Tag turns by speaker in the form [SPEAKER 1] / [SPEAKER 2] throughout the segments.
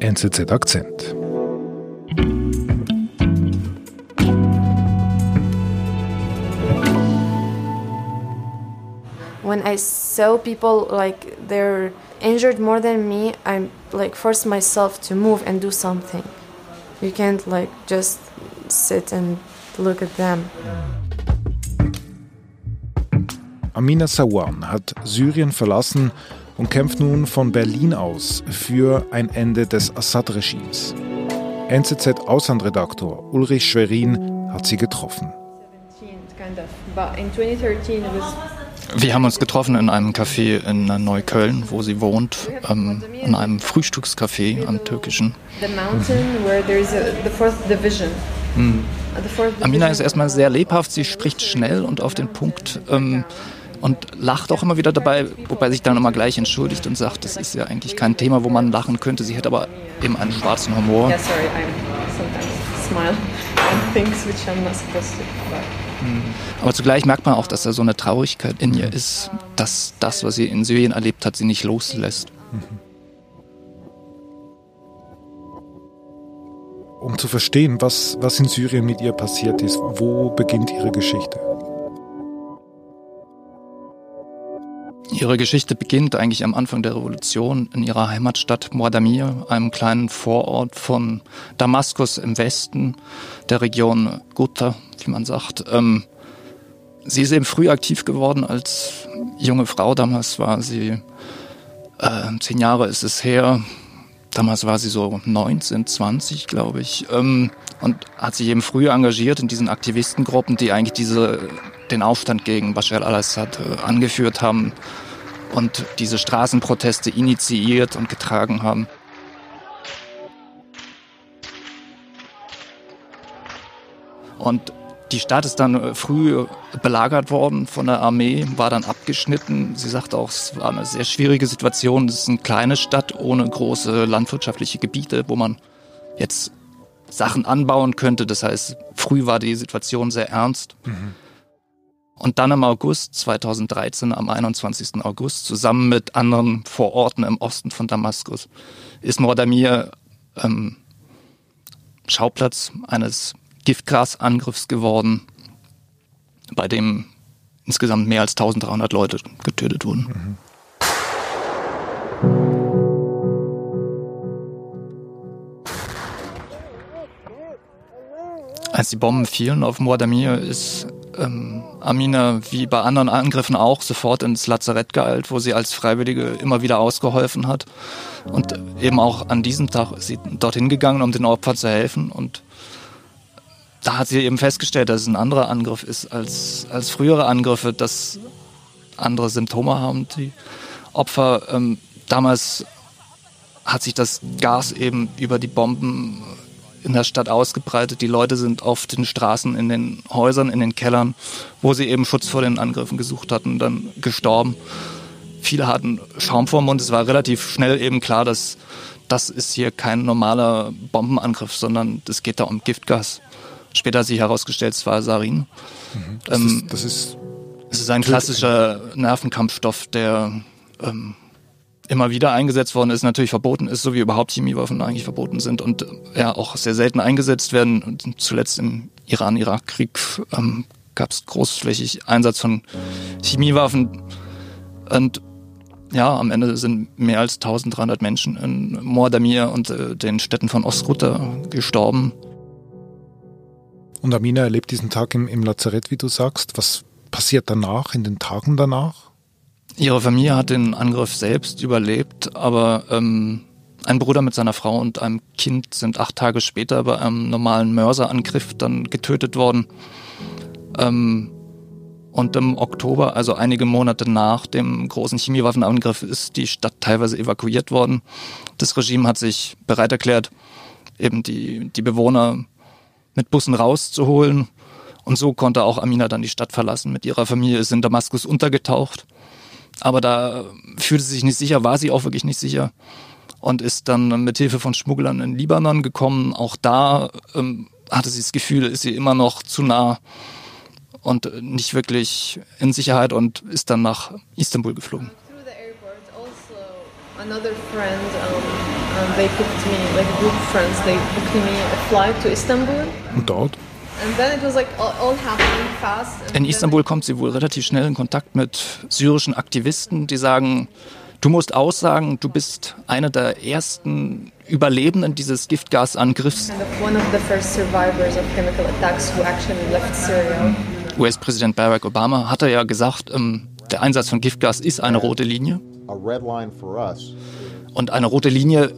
[SPEAKER 1] NZZ Akzent.
[SPEAKER 2] When I saw people like they're injured more than me, I like force myself to move and do something. You can't like just sit and look at them.
[SPEAKER 1] Amina Sawan hat Syrien verlassen und kämpft nun von Berlin aus für ein Ende des Assad-Regimes. NZZ-Auslandredaktor Ulrich Schwerin hat sie getroffen.
[SPEAKER 3] Wir haben uns getroffen in einem Café in Neukölln, wo sie wohnt, ähm, in einem Frühstückscafé am türkischen. Mhm. Amina ist erstmal sehr lebhaft, sie spricht schnell und auf den Punkt. Ähm, und lacht auch immer wieder dabei, wobei sich dann immer gleich entschuldigt und sagt, das ist ja eigentlich kein Thema, wo man lachen könnte. Sie hat aber eben einen schwarzen Humor. Yeah, sorry. Hm. Aber zugleich merkt man auch, dass da so eine Traurigkeit in ihr ist, dass das, was sie in Syrien erlebt hat, sie nicht loslässt.
[SPEAKER 1] Um zu verstehen, was, was in Syrien mit ihr passiert ist, wo beginnt ihre Geschichte?
[SPEAKER 3] Ihre Geschichte beginnt eigentlich am Anfang der Revolution in ihrer Heimatstadt Muadamir, einem kleinen Vorort von Damaskus im Westen der Region Ghouta, wie man sagt. Ähm, sie ist eben früh aktiv geworden als junge Frau. Damals war sie, äh, zehn Jahre ist es her, damals war sie so 19, 20, glaube ich, ähm, und hat sich eben früh engagiert in diesen Aktivistengruppen, die eigentlich diese, den Aufstand gegen Bashar al-Assad äh, angeführt haben und diese Straßenproteste initiiert und getragen haben. Und die Stadt ist dann äh, früh belagert worden von der Armee, war dann abgeschnitten. Sie sagte auch, es war eine sehr schwierige Situation. Es ist eine kleine Stadt ohne große landwirtschaftliche Gebiete, wo man jetzt Sachen anbauen könnte. Das heißt, früh war die Situation sehr ernst. Mhm. Und dann im August 2013, am 21. August, zusammen mit anderen Vororten im Osten von Damaskus, ist Mordamir ähm, Schauplatz eines Giftgasangriffs geworden, bei dem insgesamt mehr als 1300 Leute getötet wurden. Mhm. Als die Bomben fielen auf Mordamir, ist ähm, Amina wie bei anderen Angriffen auch sofort ins Lazarett geeilt, wo sie als Freiwillige immer wieder ausgeholfen hat. Und eben auch an diesem Tag ist sie dorthin gegangen, um den Opfern zu helfen. Und da hat sie eben festgestellt, dass es ein anderer Angriff ist als, als frühere Angriffe, dass andere Symptome haben, die Opfer. Ähm, damals hat sich das Gas eben über die Bomben in der Stadt ausgebreitet. Die Leute sind auf den Straßen, in den Häusern, in den Kellern, wo sie eben Schutz vor den Angriffen gesucht hatten, dann gestorben. Viele hatten Schaum vor dem Mund. Es war relativ schnell eben klar, dass das ist hier kein normaler Bombenangriff, sondern es geht da um Giftgas. Später hat sich herausgestellt, es war Sarin. Mhm. Das, ähm, ist, das ist es ist ein klassischer Nervenkampfstoff, der ähm, immer wieder eingesetzt worden ist, natürlich verboten ist, so wie überhaupt Chemiewaffen eigentlich verboten sind und äh, ja auch sehr selten eingesetzt werden. Und zuletzt im Iran-Irak-Krieg ähm, gab es großflächig Einsatz von Chemiewaffen. Und ja, am Ende sind mehr als 1300 Menschen in Mordamir und äh, den Städten von Ostruta gestorben.
[SPEAKER 1] Und Amina erlebt diesen Tag im, im Lazarett, wie du sagst. Was passiert danach, in den Tagen danach?
[SPEAKER 3] Ihre Familie hat den Angriff selbst überlebt, aber ähm, ein Bruder mit seiner Frau und einem Kind sind acht Tage später bei einem normalen Mörserangriff dann getötet worden. Ähm, und im Oktober, also einige Monate nach dem großen Chemiewaffenangriff, ist die Stadt teilweise evakuiert worden. Das Regime hat sich bereit erklärt, eben die, die Bewohner mit Bussen rauszuholen. Und so konnte auch Amina dann die Stadt verlassen. Mit ihrer Familie ist in Damaskus untergetaucht. Aber da fühlte sie sich nicht sicher, war sie auch wirklich nicht sicher und ist dann mit Hilfe von Schmugglern in Libanon gekommen. Auch da ähm, hatte sie das Gefühl, ist sie immer noch zu nah und nicht wirklich in Sicherheit und ist dann nach Istanbul geflogen. Another friend um,
[SPEAKER 2] and they booked me, like a group of friends, they booked me a flight to Istanbul.
[SPEAKER 1] Und dort?
[SPEAKER 3] In Istanbul kommt sie wohl relativ schnell in Kontakt mit syrischen Aktivisten, die sagen, du musst aussagen, du bist einer der ersten Überlebenden dieses Giftgasangriffs. US-Präsident Barack Obama hatte ja gesagt, ähm, der Einsatz von Giftgas ist eine rote Linie. Und eine rote Linie,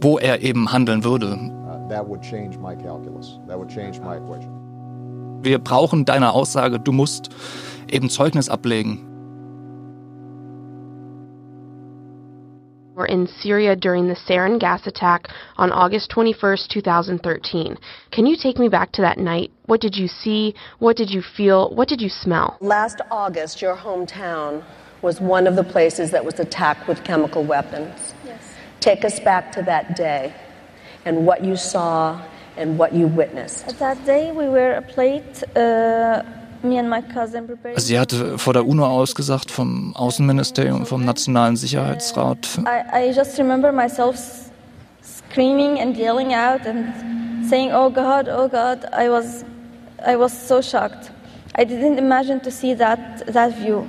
[SPEAKER 3] wo er eben handeln würde. Wir brauchen deine Aussage, du musst eben Zeugnis ablegen.
[SPEAKER 4] were in Syria during the sarin gas attack on August 21st, 2013. Can you take me back to that night? What did you see? What did you feel? What did you smell?
[SPEAKER 5] Last August, your hometown was one of the places that was attacked with chemical weapons. Yes. Take us back to that day and what you saw and what you witnessed.
[SPEAKER 6] At that day, we were a plate. Uh,
[SPEAKER 3] Also sie hatte vor der UNO ausgesagt, vom Außenministerium, vom Nationalen Sicherheitsrat.
[SPEAKER 6] I, I just remember myself screaming and yelling out and saying, "Oh God, oh God!" I was, I was so shocked. I didn't imagine to see that that view.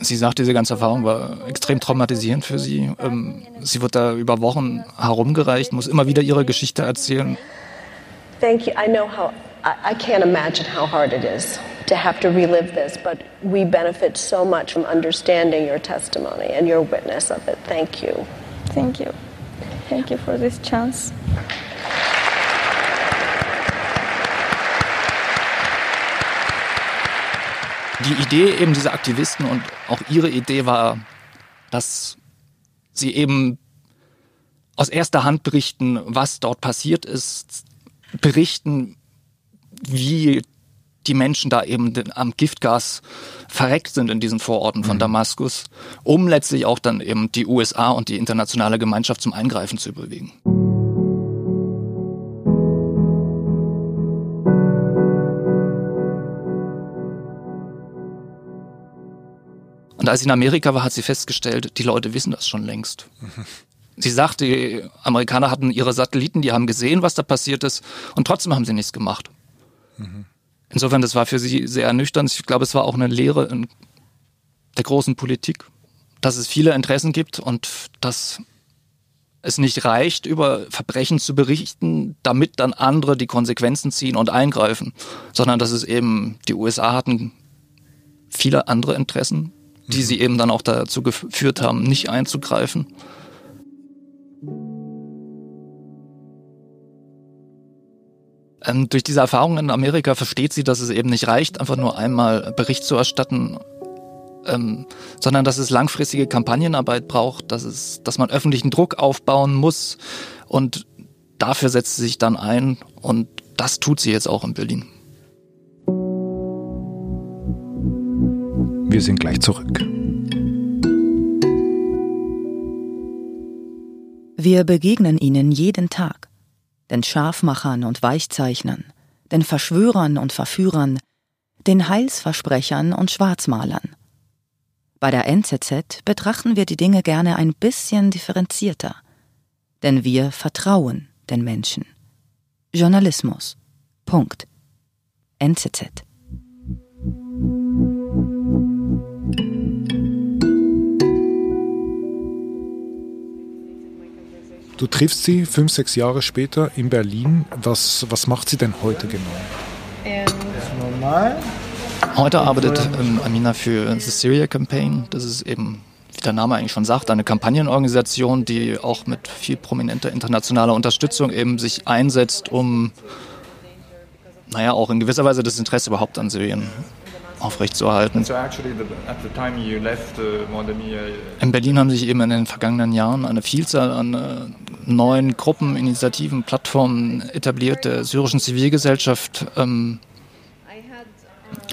[SPEAKER 3] Sie sagt, diese ganze Erfahrung war extrem traumatisierend für sie. Ähm, sie wird da über Wochen herumgereicht, muss immer wieder ihre Geschichte erzählen.
[SPEAKER 5] Thank you. I know how. I, I can't imagine how hard it is. to have to relive this, but we benefit so much from understanding your testimony and your witness of it. Thank you.
[SPEAKER 6] Thank you. Thank you for this chance.
[SPEAKER 3] Die Idee eben dieser Aktivisten und auch ihre Idee war, dass sie eben aus erster Hand berichten, was dort passiert ist, berichten, wie die Menschen da eben am Giftgas verreckt sind in diesen Vororten von mhm. Damaskus, um letztlich auch dann eben die USA und die internationale Gemeinschaft zum Eingreifen zu bewegen. Und als sie in Amerika war, hat sie festgestellt, die Leute wissen das schon längst. Sie sagt, die Amerikaner hatten ihre Satelliten, die haben gesehen, was da passiert ist, und trotzdem haben sie nichts gemacht. Mhm. Insofern, das war für sie sehr ernüchternd. Ich glaube, es war auch eine Lehre in der großen Politik, dass es viele Interessen gibt und dass es nicht reicht, über Verbrechen zu berichten, damit dann andere die Konsequenzen ziehen und eingreifen, sondern dass es eben, die USA hatten viele andere Interessen, die sie eben dann auch dazu geführt haben, nicht einzugreifen. Ähm, durch diese Erfahrung in Amerika versteht sie, dass es eben nicht reicht, einfach nur einmal Bericht zu erstatten, ähm, sondern dass es langfristige Kampagnenarbeit braucht, dass, es, dass man öffentlichen Druck aufbauen muss und dafür setzt sie sich dann ein und das tut sie jetzt auch in Berlin.
[SPEAKER 1] Wir sind gleich zurück.
[SPEAKER 7] Wir begegnen ihnen jeden Tag den Scharfmachern und Weichzeichnern, den Verschwörern und Verführern, den Heilsversprechern und Schwarzmalern. Bei der NZZ betrachten wir die Dinge gerne ein bisschen differenzierter, denn wir vertrauen den Menschen. Journalismus. Punkt. NZZ.
[SPEAKER 1] Du triffst sie fünf, sechs Jahre später in Berlin. Was, was macht sie denn heute genau?
[SPEAKER 3] Heute arbeitet ähm, Amina für The Syria Campaign. Das ist eben, wie der Name eigentlich schon sagt, eine Kampagnenorganisation, die auch mit viel prominenter internationaler Unterstützung eben sich einsetzt, um, naja, auch in gewisser Weise das Interesse überhaupt an Syrien aufrechtzuerhalten. Uh, in Berlin haben sich eben in den vergangenen Jahren eine Vielzahl an äh, neuen Gruppen, Initiativen, Plattformen etabliert der syrischen Zivilgesellschaft. Ähm,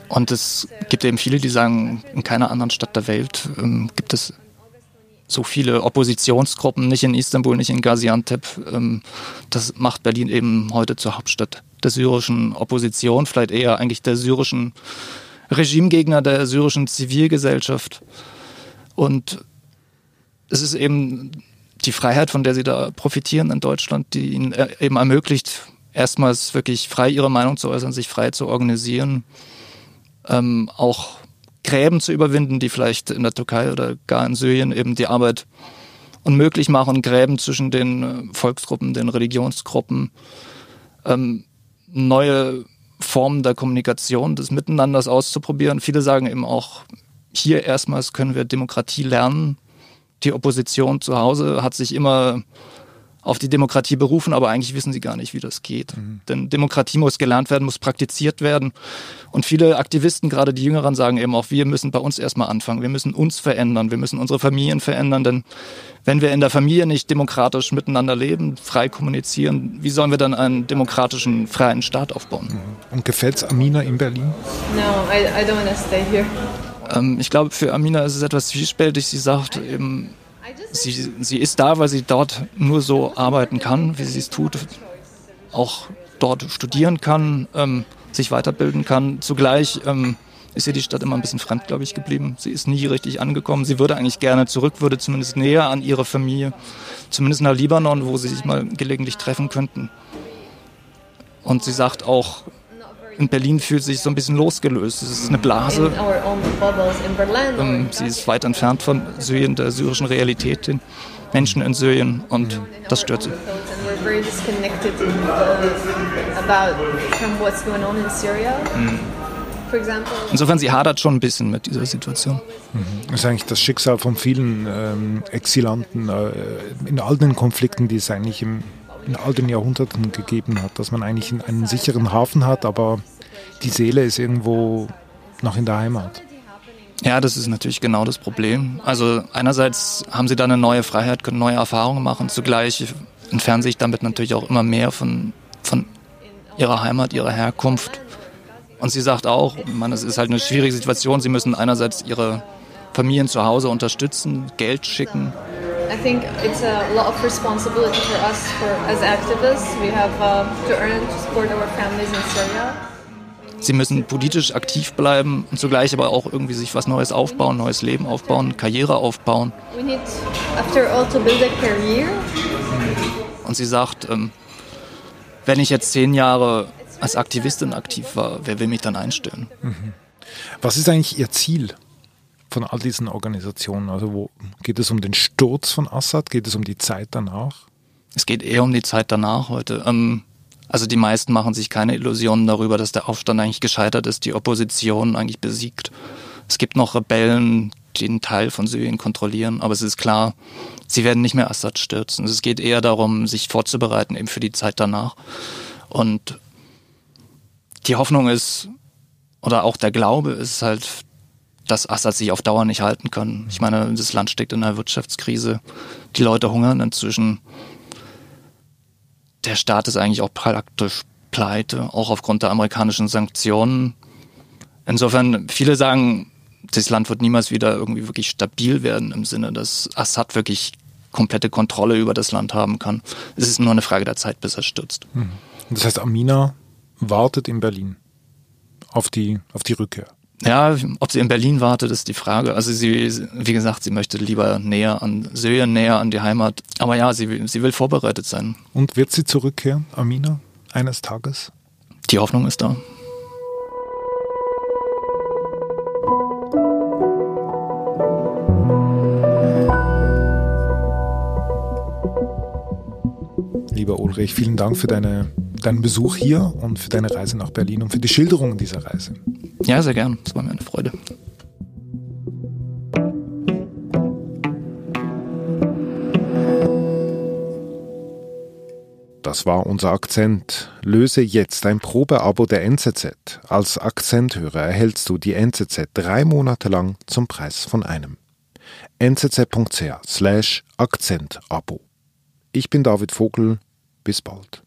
[SPEAKER 3] und es gibt eben viele, die sagen, in keiner anderen Stadt der Welt ähm, gibt es so viele Oppositionsgruppen, nicht in Istanbul, nicht in Gaziantep. Ähm, das macht Berlin eben heute zur Hauptstadt der syrischen Opposition, vielleicht eher eigentlich der syrischen Regimegegner der syrischen Zivilgesellschaft. Und es ist eben die Freiheit, von der sie da profitieren in Deutschland, die ihnen äh, eben ermöglicht, erstmals wirklich frei ihre Meinung zu äußern, sich frei zu organisieren, ähm, auch Gräben zu überwinden, die vielleicht in der Türkei oder gar in Syrien eben die Arbeit unmöglich machen, Gräben zwischen den äh, Volksgruppen, den Religionsgruppen, ähm, neue Formen der Kommunikation, des Miteinanders auszuprobieren. Viele sagen eben auch, hier erstmals können wir Demokratie lernen. Die Opposition zu Hause hat sich immer auf die Demokratie berufen, aber eigentlich wissen sie gar nicht, wie das geht. Mhm. Denn Demokratie muss gelernt werden, muss praktiziert werden. Und viele Aktivisten, gerade die Jüngeren, sagen eben auch, wir müssen bei uns erstmal anfangen. Wir müssen uns verändern. Wir müssen unsere Familien verändern. Denn wenn wir in der Familie nicht demokratisch miteinander leben, frei kommunizieren, wie sollen wir dann einen demokratischen, freien Staat aufbauen? Mhm.
[SPEAKER 1] Und gefällt es Amina in Berlin?
[SPEAKER 2] No, I, I don't want to stay here.
[SPEAKER 3] Ähm, ich glaube, für Amina ist es etwas zwiespältig. Sie sagt eben, sie, sie ist da, weil sie dort nur so arbeiten kann, wie sie es tut, auch dort studieren kann, ähm, sich weiterbilden kann. Zugleich ähm, ist ihr die Stadt immer ein bisschen fremd, glaube ich, geblieben. Sie ist nie richtig angekommen. Sie würde eigentlich gerne zurück, würde zumindest näher an ihre Familie, zumindest nach Libanon, wo sie sich mal gelegentlich treffen könnten. Und sie sagt auch, in Berlin fühlt sich so ein bisschen losgelöst. Es ist eine Blase. Ähm, sie ist weit entfernt von Syrien, der syrischen Realität, den Menschen in Syrien und das stört sie. Mhm. Insofern, sie hadert schon ein bisschen mit dieser Situation.
[SPEAKER 1] Mhm. Das ist eigentlich das Schicksal von vielen ähm, Exilanten äh, in all den Konflikten, die es eigentlich im in all den Jahrhunderten gegeben hat, dass man eigentlich einen sicheren Hafen hat, aber die Seele ist irgendwo noch in der Heimat.
[SPEAKER 3] Ja, das ist natürlich genau das Problem. Also einerseits haben sie da eine neue Freiheit, können neue Erfahrungen machen, zugleich entfernen sich damit natürlich auch immer mehr von, von ihrer Heimat, ihrer Herkunft. Und sie sagt auch, man, es ist halt eine schwierige Situation, sie müssen einerseits ihre Familien zu Hause unterstützen, Geld schicken,
[SPEAKER 2] I think it's a lot of responsibility for us for, as activists. We have uh, to earn to support our families in Syria.
[SPEAKER 3] Sie müssen politisch aktiv bleiben und zugleich aber auch irgendwie sich was Neues aufbauen, neues Leben aufbauen, Karriere aufbauen. We need, after all, to build a career. Und sie sagt, ähm, wenn ich jetzt zehn Jahre als Aktivistin aktiv war, wer will mich dann einstellen? Mhm.
[SPEAKER 1] Was ist eigentlich Ihr Ziel von all diesen Organisationen? Also wo geht es um den Sturz von Assad? Geht es um die Zeit danach?
[SPEAKER 3] Es geht eher um die Zeit danach heute. Ähm, also die meisten machen sich keine Illusionen darüber, dass der Aufstand eigentlich gescheitert ist, die Opposition eigentlich besiegt. Es gibt noch Rebellen, die einen Teil von Syrien kontrollieren, aber es ist klar, sie werden nicht mehr Assad stürzen. Es geht eher darum, sich vorzubereiten eben für die Zeit danach. Und die Hoffnung ist, oder auch der Glaube ist halt, dass Assad sich auf Dauer nicht halten kann. Ich meine, das Land steckt in einer Wirtschaftskrise. Die Leute hungern inzwischen. Der Staat ist eigentlich auch praktisch pleite, auch aufgrund der amerikanischen Sanktionen. Insofern, viele sagen, das Land wird niemals wieder irgendwie wirklich stabil werden im Sinne, dass Assad wirklich komplette Kontrolle über das Land haben kann. Es ist nur eine Frage der Zeit, bis er stürzt.
[SPEAKER 1] Hm. Das heißt, Amina wartet in Berlin auf die, auf die Rückkehr.
[SPEAKER 3] Ja, ob sie in Berlin wartet, ist die Frage. Also sie, wie gesagt, sie möchte lieber näher an Syrien, näher an die Heimat. Aber ja, sie, sie will vorbereitet sein.
[SPEAKER 1] Und wird sie zurückkehren, Amina, eines Tages?
[SPEAKER 3] Die Hoffnung ist da.
[SPEAKER 1] Lieber Ulrich, vielen Dank für deine, deinen Besuch hier und für deine Reise nach Berlin und für die Schilderung dieser Reise.
[SPEAKER 3] Ja, sehr gern. Das war mir eine Freude.
[SPEAKER 1] Das war unser Akzent. Löse jetzt ein Probeabo der NZZ. Als Akzenthörer erhältst du die NZZ drei Monate lang zum Preis von einem. nzz.ch slash Akzentabo. Ich bin David Vogel. Bis bald.